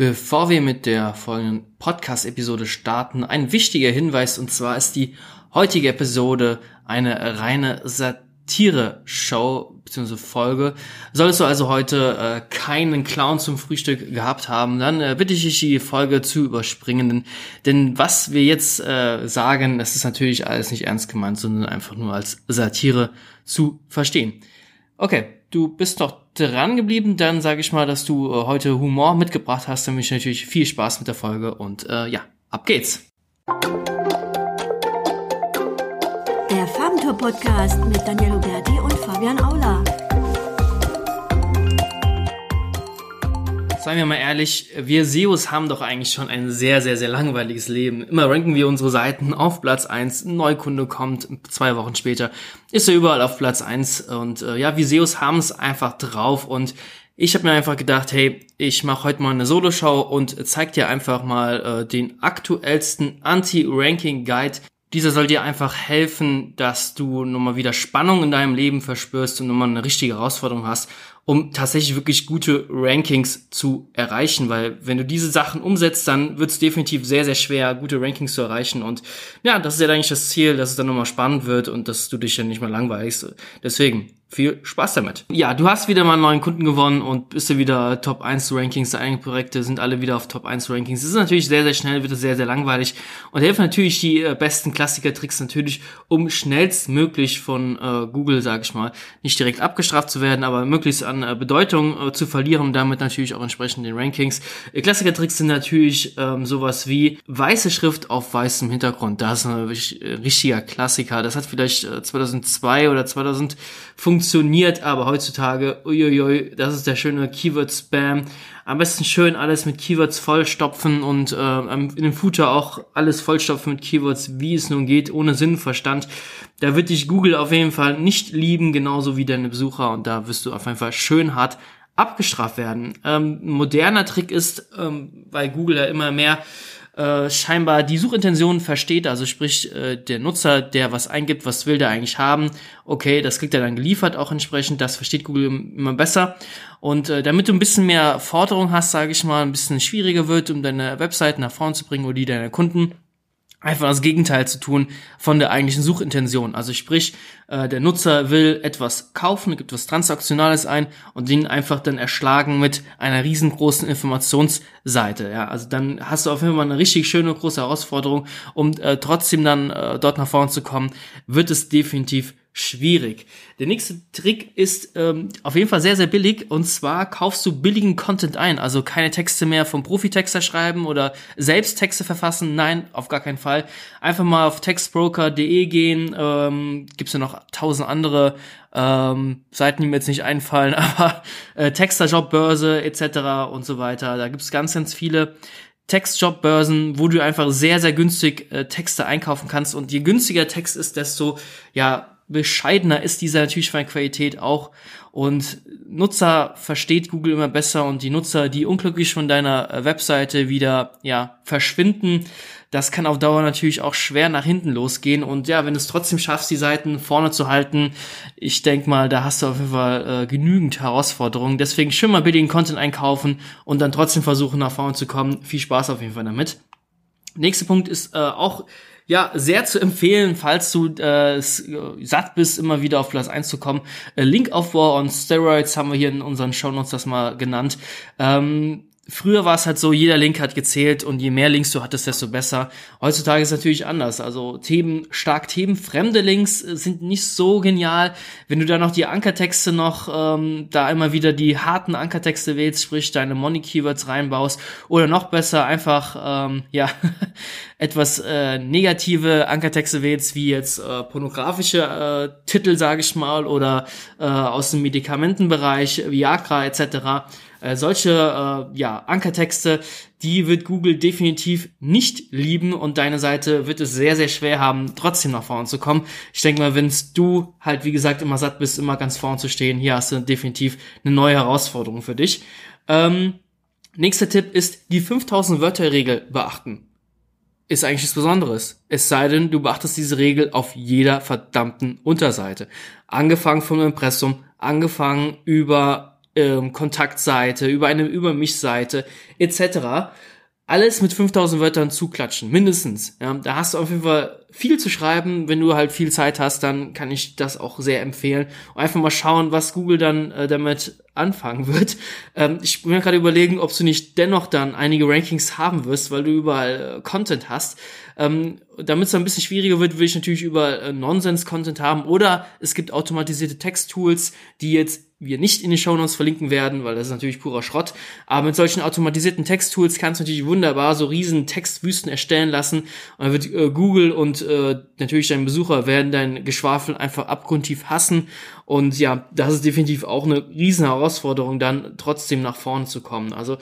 Bevor wir mit der folgenden Podcast-Episode starten, ein wichtiger Hinweis und zwar ist die heutige Episode eine reine Satire-Show bzw. Folge. Solltest du also heute äh, keinen Clown zum Frühstück gehabt haben, dann äh, bitte ich dich die Folge zu überspringen, denn, was wir jetzt äh, sagen, das ist natürlich alles nicht ernst gemeint, sondern einfach nur als Satire zu verstehen. Okay, du bist noch dran geblieben, dann sage ich mal, dass du äh, heute Humor mitgebracht hast. Dann wünsche ich natürlich viel Spaß mit der Folge und äh, ja, ab geht's. Der Farbentour Podcast mit Daniel Huberti Seien wir mal ehrlich, wir SEOs haben doch eigentlich schon ein sehr, sehr, sehr langweiliges Leben. Immer ranken wir unsere Seiten auf Platz eins. ein Neukunde kommt, zwei Wochen später ist er überall auf Platz eins und äh, ja, wir SEOs haben es einfach drauf und ich habe mir einfach gedacht, hey, ich mache heute mal eine Solo-Show und zeig dir einfach mal äh, den aktuellsten Anti-Ranking-Guide. Dieser soll dir einfach helfen, dass du nochmal wieder Spannung in deinem Leben verspürst und nochmal eine richtige Herausforderung hast um tatsächlich wirklich gute Rankings zu erreichen, weil wenn du diese Sachen umsetzt, dann wird es definitiv sehr, sehr schwer, gute Rankings zu erreichen und ja, das ist ja eigentlich das Ziel, dass es dann nochmal spannend wird und dass du dich ja nicht mehr langweilst. Deswegen, viel Spaß damit. Ja, du hast wieder mal einen neuen Kunden gewonnen und bist du wieder Top 1 Rankings. Deine Projekte sind alle wieder auf Top 1 Rankings. Es ist natürlich sehr, sehr schnell, wird es sehr, sehr langweilig und helfen natürlich die äh, besten Klassiker-Tricks natürlich, um schnellstmöglich von äh, Google, sage ich mal, nicht direkt abgestraft zu werden, aber möglichst an äh, Bedeutung äh, zu verlieren und damit natürlich auch entsprechend den Rankings. Äh, Klassiker-Tricks sind natürlich ähm, sowas wie weiße Schrift auf weißem Hintergrund. Das ist ein richtiger Klassiker. Das hat vielleicht äh, 2002 oder 2000 funktioniert, aber heutzutage, uiuiui, das ist der schöne Keyword-Spam. Am besten schön alles mit Keywords vollstopfen und äh, in dem Footer auch alles vollstopfen mit Keywords, wie es nun geht, ohne Sinnverstand. Da wird dich Google auf jeden Fall nicht lieben, genauso wie deine Besucher und da wirst du auf jeden Fall schön hart abgestraft werden. Ähm, moderner Trick ist, ähm, weil Google ja immer mehr äh, scheinbar die Suchintention versteht, also sprich äh, der Nutzer, der was eingibt, was will der eigentlich haben, okay, das kriegt er dann geliefert auch entsprechend, das versteht Google immer besser. Und äh, damit du ein bisschen mehr Forderung hast, sage ich mal, ein bisschen schwieriger wird, um deine Webseite nach vorne zu bringen oder die deiner Kunden, einfach das Gegenteil zu tun von der eigentlichen Suchintention. Also sprich, äh, der Nutzer will etwas kaufen, gibt was Transaktionales ein und den einfach dann erschlagen mit einer riesengroßen Informationsseite. Ja, also dann hast du auf jeden Fall eine richtig schöne große Herausforderung, um äh, trotzdem dann äh, dort nach vorne zu kommen, wird es definitiv schwierig. Der nächste Trick ist ähm, auf jeden Fall sehr, sehr billig und zwar kaufst du billigen Content ein. Also keine Texte mehr vom Profitexter schreiben oder selbst Texte verfassen. Nein, auf gar keinen Fall. Einfach mal auf textbroker.de gehen. Ähm, Gibt ja noch tausend andere ähm, Seiten, die mir jetzt nicht einfallen, aber äh, Texterjobbörse etc. und so weiter. Da gibt es ganz, ganz viele Textjobbörsen, wo du einfach sehr, sehr günstig äh, Texte einkaufen kannst. Und je günstiger Text ist, desto ja bescheidener ist dieser natürlich von der Qualität auch. Und Nutzer versteht Google immer besser und die Nutzer, die unglücklich von deiner äh, Webseite wieder ja verschwinden, das kann auf Dauer natürlich auch schwer nach hinten losgehen. Und ja, wenn du es trotzdem schaffst, die Seiten vorne zu halten, ich denk mal, da hast du auf jeden Fall äh, genügend Herausforderungen. Deswegen schön mal billigen Content einkaufen und dann trotzdem versuchen, nach vorne zu kommen. Viel Spaß auf jeden Fall damit. Nächster Punkt ist äh, auch ja, sehr zu empfehlen, falls du äh, satt bist, immer wieder auf Platz 1 zu kommen. Äh, Linkaufbau on Steroids haben wir hier in unseren Shownotes das mal genannt. Ähm, früher war es halt so, jeder Link hat gezählt und je mehr Links du hattest, desto besser. Heutzutage ist es natürlich anders. Also Themen, stark themenfremde Links äh, sind nicht so genial. Wenn du da noch die Ankertexte noch, ähm, da immer wieder die harten Ankertexte wählst, sprich deine Money-Keywords reinbaust oder noch besser einfach, ähm, ja, etwas äh, negative Ankertexte wählst, wie jetzt äh, pornografische äh, Titel, sage ich mal, oder äh, aus dem Medikamentenbereich, Viagra etc., äh, solche äh, ja, Ankertexte, die wird Google definitiv nicht lieben und deine Seite wird es sehr, sehr schwer haben, trotzdem nach vorne zu kommen. Ich denke mal, wenn du halt, wie gesagt, immer satt bist, immer ganz vorne zu stehen, hier hast du definitiv eine neue Herausforderung für dich. Ähm, nächster Tipp ist die 5000 Wörter Regel beachten. Ist eigentlich nichts Besonderes. Es sei denn, du beachtest diese Regel auf jeder verdammten Unterseite. Angefangen vom Impressum, angefangen über ähm, Kontaktseite, über eine Über mich-Seite etc. Alles mit 5000 Wörtern zuklatschen, mindestens. Ja, da hast du auf jeden Fall viel zu schreiben. Wenn du halt viel Zeit hast, dann kann ich das auch sehr empfehlen. Und einfach mal schauen, was Google dann äh, damit anfangen wird. Ähm, ich bin mir gerade überlegen, ob du nicht dennoch dann einige Rankings haben wirst, weil du überall äh, Content hast. Ähm, Damit es ein bisschen schwieriger wird, will ich natürlich überall äh, Nonsens-Content haben. Oder es gibt automatisierte Text-Tools, die jetzt wir nicht in den Shownotes verlinken werden, weil das ist natürlich purer Schrott. Aber mit solchen automatisierten Text-Tools kannst du natürlich wunderbar so riesen Textwüsten erstellen lassen. Und dann wird äh, Google und äh, natürlich dein Besucher werden dein Geschwafel einfach abgrundtief hassen. Und ja, das ist definitiv auch eine riesen Herausforderung, dann trotzdem nach vorne zu kommen. Also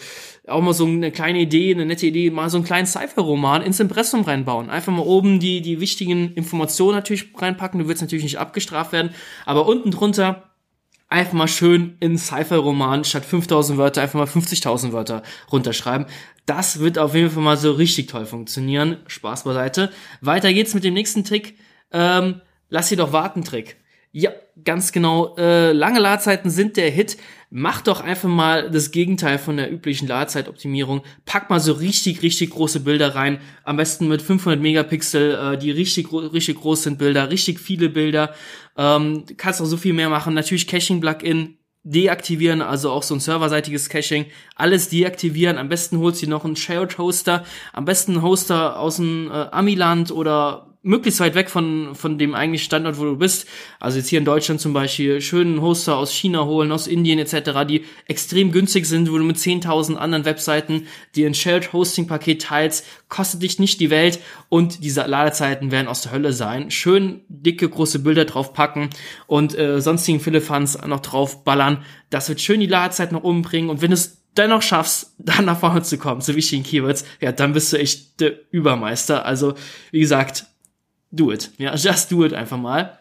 auch mal so eine kleine Idee, eine nette Idee, mal so einen kleinen Cypher-Roman ins Impressum reinbauen. Einfach mal oben die, die wichtigen Informationen natürlich reinpacken. Du willst natürlich nicht abgestraft werden, aber unten drunter einfach mal schön in Cypher-Roman statt 5000 Wörter einfach mal 50.000 Wörter runterschreiben. Das wird auf jeden Fall mal so richtig toll funktionieren. Spaß beiseite. Weiter geht's mit dem nächsten Trick. Ähm, lass doch warten Trick. Ja, ganz genau. Äh, lange Ladezeiten sind der Hit. Mach doch einfach mal das Gegenteil von der üblichen Ladezeitoptimierung. Pack mal so richtig, richtig große Bilder rein. Am besten mit 500 Megapixel, äh, die richtig, richtig groß sind Bilder, richtig viele Bilder. Ähm, kannst auch so viel mehr machen. Natürlich Caching-Plugin deaktivieren, also auch so ein serverseitiges Caching, alles deaktivieren. Am besten holst du noch einen Shared Hoster, am besten einen Hoster aus dem äh, Amiland oder möglichst weit weg von, von dem eigentlichen Standort, wo du bist. Also jetzt hier in Deutschland zum Beispiel schönen Hoster aus China holen, aus Indien etc., die extrem günstig sind, wo du mit 10.000 anderen Webseiten dir ein Shared Hosting Paket teilst, kostet dich nicht die Welt und diese Ladezeiten werden aus der Hölle sein. Schön dicke, große Bilder drauf packen und äh, sonstigen Philippans noch drauf ballern. Das wird schön die Ladezeit noch umbringen und wenn es dennoch schaffst, dann nach vorne zu kommen zu wichtigen Keywords, ja, dann bist du echt der Übermeister. Also, wie gesagt, do it. Ja, just do it einfach mal.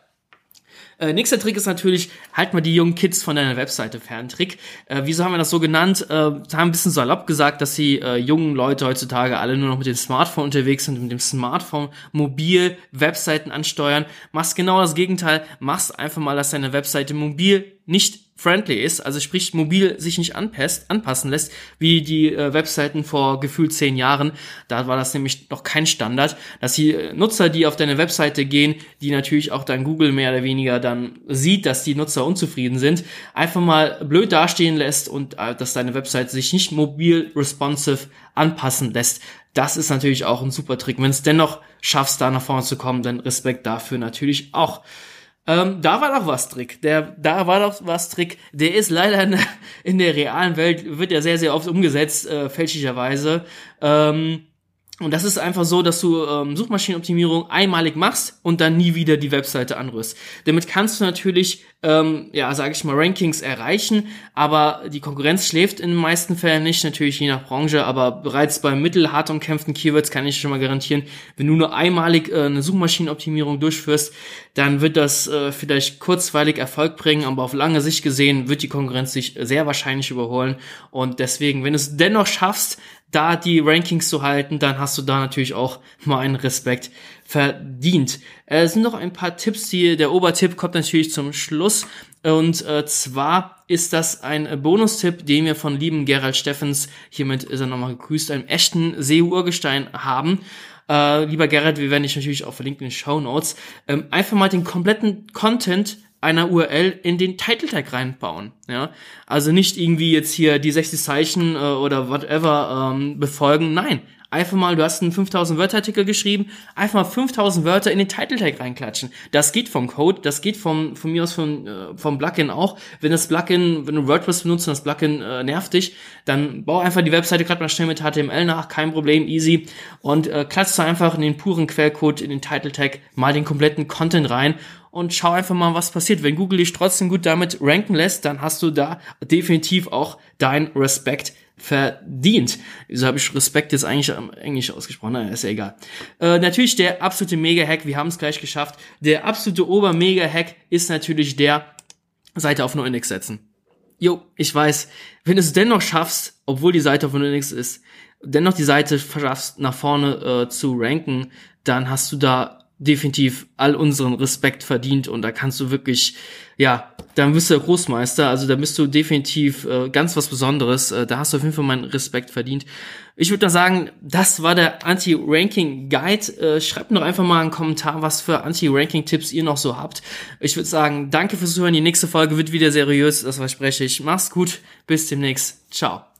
Äh, nächster Trick ist natürlich, halt mal die jungen Kids von deiner Webseite fern. Trick. Äh, wieso haben wir das so genannt? Äh, haben ein bisschen salopp gesagt, dass die äh, jungen Leute heutzutage alle nur noch mit dem Smartphone unterwegs sind, mit dem Smartphone mobil Webseiten ansteuern. Machst genau das Gegenteil. Machst einfach mal, dass deine Webseite mobil nicht friendly ist, also sprich mobil sich nicht anpasst, anpassen lässt, wie die äh, Webseiten vor gefühlt zehn Jahren. Da war das nämlich noch kein Standard, dass die äh, Nutzer, die auf deine Webseite gehen, die natürlich auch dann Google mehr oder weniger dann sieht, dass die Nutzer unzufrieden sind, einfach mal blöd dastehen lässt und äh, dass deine Webseite sich nicht mobil responsive anpassen lässt. Das ist natürlich auch ein super Trick. Wenn es dennoch schaffst, da nach vorne zu kommen, dann Respekt dafür natürlich auch. Ähm, da war doch was Trick. Der, da war doch was Trick. Der ist leider in der, in der realen Welt, wird ja sehr, sehr oft umgesetzt, äh, fälschlicherweise. Ähm, und das ist einfach so, dass du ähm, Suchmaschinenoptimierung einmalig machst und dann nie wieder die Webseite anrührst. Damit kannst du natürlich, ähm, ja, sage ich mal, Rankings erreichen, aber die Konkurrenz schläft in den meisten Fällen nicht, natürlich je nach Branche, aber bereits bei mittelhart umkämpften Keywords kann ich schon mal garantieren, wenn du nur einmalig äh, eine Suchmaschinenoptimierung durchführst, dann wird das äh, vielleicht kurzweilig Erfolg bringen, aber auf lange Sicht gesehen wird die Konkurrenz sich sehr wahrscheinlich überholen und deswegen, wenn du es dennoch schaffst, da die Rankings zu halten, dann hast du da natürlich auch mal einen Respekt verdient. Äh, es sind noch ein paar Tipps, die der Obertipp kommt natürlich zum Schluss. Und äh, zwar ist das ein Bonustipp, den wir von lieben Gerald Steffens, hiermit ist er nochmal gegrüßt, einem echten See-Urgestein haben. Äh, lieber Gerald, wir werden dich natürlich auch verlinken in den Show Notes. Ähm, einfach mal den kompletten Content einer URL in den Title Tag reinbauen. Ja, also nicht irgendwie jetzt hier die 60 Zeichen äh, oder whatever ähm, befolgen. Nein, einfach mal, du hast einen 5000 Wörter Artikel geschrieben, einfach mal 5000 Wörter in den Title Tag reinklatschen. Das geht vom Code, das geht vom von mir aus vom äh, vom Plugin auch. Wenn das Plugin, wenn du WordPress benutzt und das Plugin äh, nervt dich, dann bau einfach die Webseite gerade mal schnell mit HTML nach, kein Problem, easy und äh, klatscht einfach in den puren Quellcode in den Title Tag mal den kompletten Content rein und schau einfach mal, was passiert. Wenn Google dich trotzdem gut damit ranken lässt, dann hast du da definitiv auch dein Respekt verdient. Wieso habe ich Respekt jetzt eigentlich am Englisch ausgesprochen? Naja, ist ja egal. Äh, natürlich der absolute Mega-Hack, wir haben es gleich geschafft. Der absolute Ober-Mega-Hack ist natürlich der Seite auf NoIndex setzen. Jo, ich weiß, wenn du es dennoch schaffst, obwohl die Seite auf NoIndex ist, dennoch die Seite schaffst, nach vorne äh, zu ranken, dann hast du da definitiv all unseren Respekt verdient und da kannst du wirklich, ja, dann bist du Großmeister, also da bist du definitiv äh, ganz was Besonderes, äh, da hast du auf jeden Fall meinen Respekt verdient. Ich würde da sagen, das war der Anti-Ranking-Guide. Äh, schreibt noch einfach mal einen Kommentar, was für Anti-Ranking-Tipps ihr noch so habt. Ich würde sagen, danke fürs Zuhören, die nächste Folge wird wieder seriös, das verspreche ich. Mach's gut, bis demnächst, ciao.